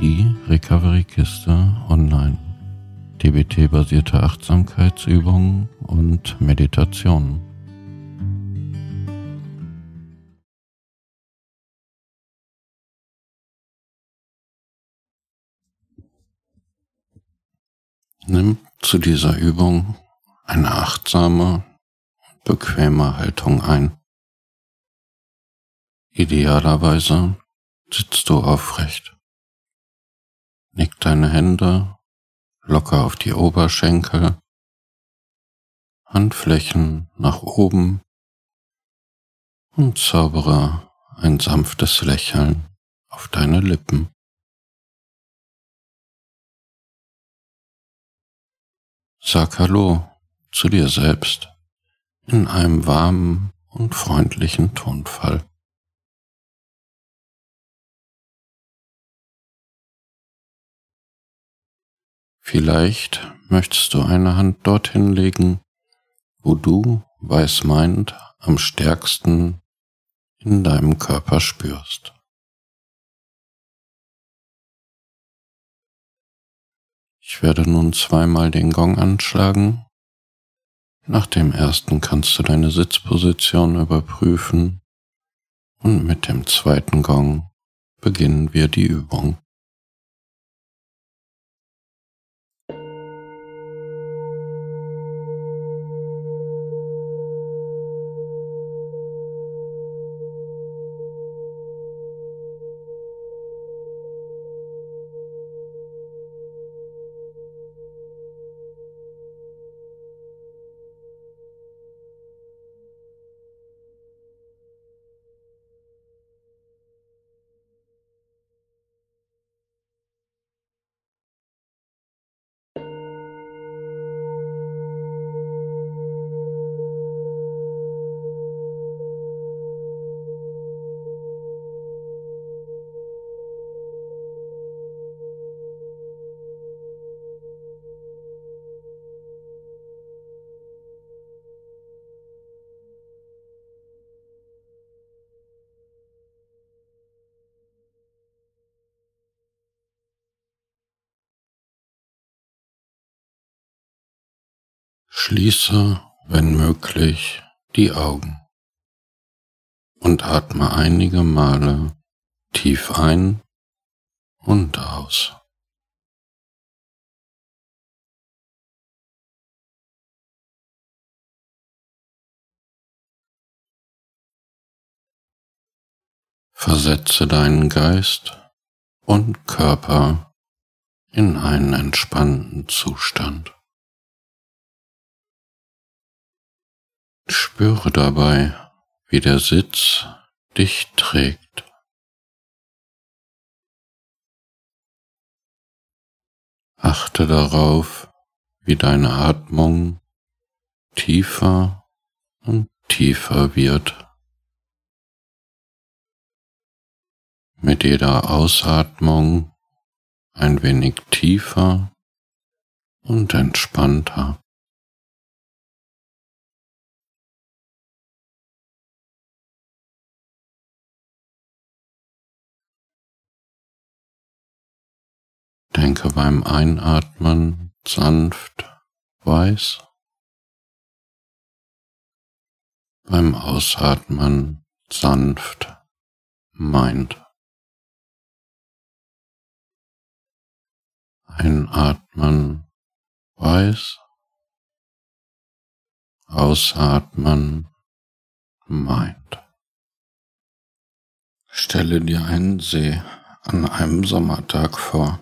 Die Recovery-Kiste online. DBT-basierte Achtsamkeitsübungen und Meditationen. Nimm zu dieser Übung eine achtsame, bequeme Haltung ein. Idealerweise sitzt du aufrecht. Nick deine Hände locker auf die Oberschenkel, Handflächen nach oben und zaubere ein sanftes Lächeln auf deine Lippen. Sag Hallo zu dir selbst in einem warmen und freundlichen Tonfall. Vielleicht möchtest du eine Hand dorthin legen, wo du, weiß meint, am stärksten in deinem Körper spürst. Ich werde nun zweimal den Gong anschlagen. Nach dem ersten kannst du deine Sitzposition überprüfen und mit dem zweiten Gong beginnen wir die Übung. Schließe, wenn möglich, die Augen und atme einige Male tief ein und aus. Versetze deinen Geist und Körper in einen entspannten Zustand. Spüre dabei, wie der Sitz dich trägt. Achte darauf, wie deine Atmung tiefer und tiefer wird. Mit jeder Ausatmung ein wenig tiefer und entspannter. Denke beim Einatmen sanft weiß, beim Ausatmen sanft meint. Einatmen weiß, ausatmen meint. Stelle dir einen See an einem Sommertag vor.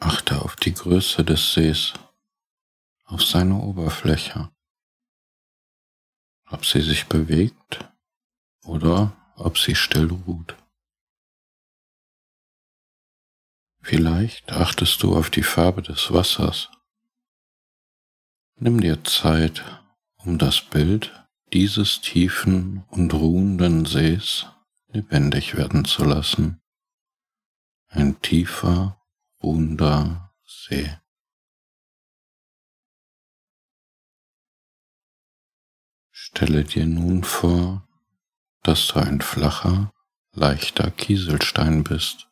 Achte auf die Größe des Sees, auf seine Oberfläche, ob sie sich bewegt oder ob sie still ruht. Vielleicht achtest du auf die Farbe des Wassers. Nimm dir Zeit, um das Bild dieses tiefen und ruhenden Sees lebendig werden zu lassen. Ein tiefer Wundersee. Stelle dir nun vor, dass du ein flacher, leichter Kieselstein bist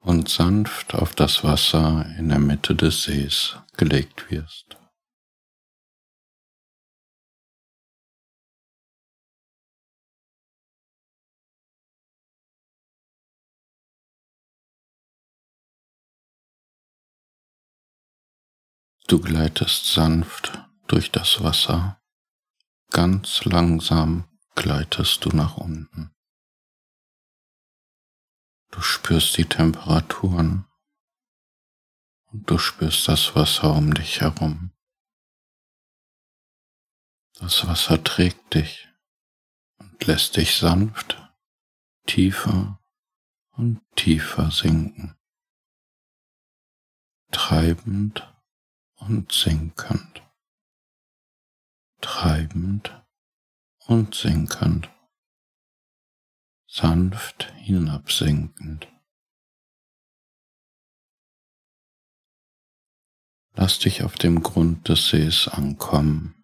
und sanft auf das Wasser in der Mitte des Sees gelegt wirst. Du gleitest sanft durch das Wasser, ganz langsam gleitest du nach unten. Du spürst die Temperaturen und du spürst das Wasser um dich herum. Das Wasser trägt dich und lässt dich sanft tiefer und tiefer sinken, treibend und sinkend, treibend und sinkend, sanft hinabsinkend. Lass dich auf dem Grund des Sees ankommen.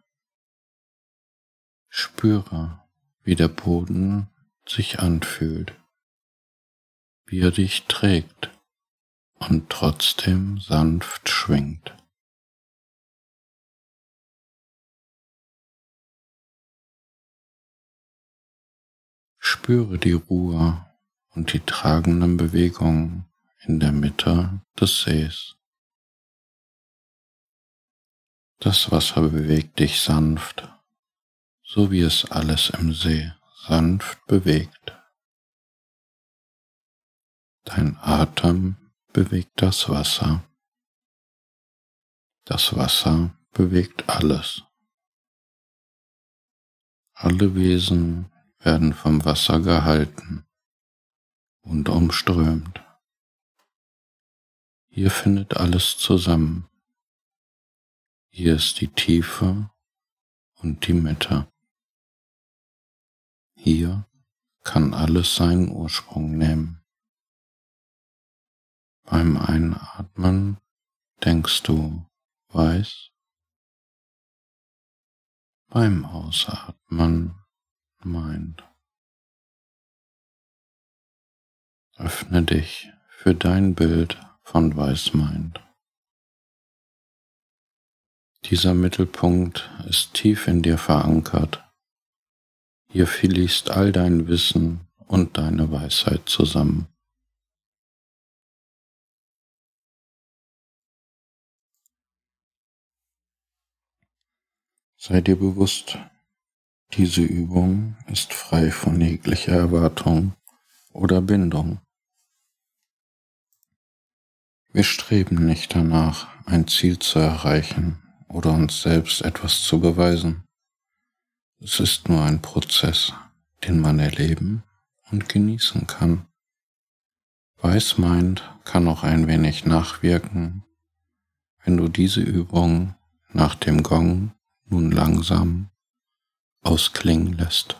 Spüre, wie der Boden sich anfühlt, wie er dich trägt und trotzdem sanft schwingt. Spüre die Ruhe und die tragenden Bewegungen in der Mitte des Sees. Das Wasser bewegt dich sanft, so wie es alles im See sanft bewegt. Dein Atem bewegt das Wasser. Das Wasser bewegt alles. Alle Wesen werden vom Wasser gehalten und umströmt. Hier findet alles zusammen. Hier ist die Tiefe und die Mitte. Hier kann alles seinen Ursprung nehmen. Beim Einatmen denkst du weiß, beim Ausatmen meint. Öffne dich für dein Bild von Weißmeint. Dieser Mittelpunkt ist tief in dir verankert. Hier fließt all dein Wissen und deine Weisheit zusammen. Sei dir bewusst, diese Übung ist frei von jeglicher Erwartung oder Bindung. Wir streben nicht danach, ein Ziel zu erreichen oder uns selbst etwas zu beweisen. Es ist nur ein Prozess, den man erleben und genießen kann. Weißmeint kann auch ein wenig nachwirken, wenn du diese Übung nach dem Gong nun langsam ausklingen lässt.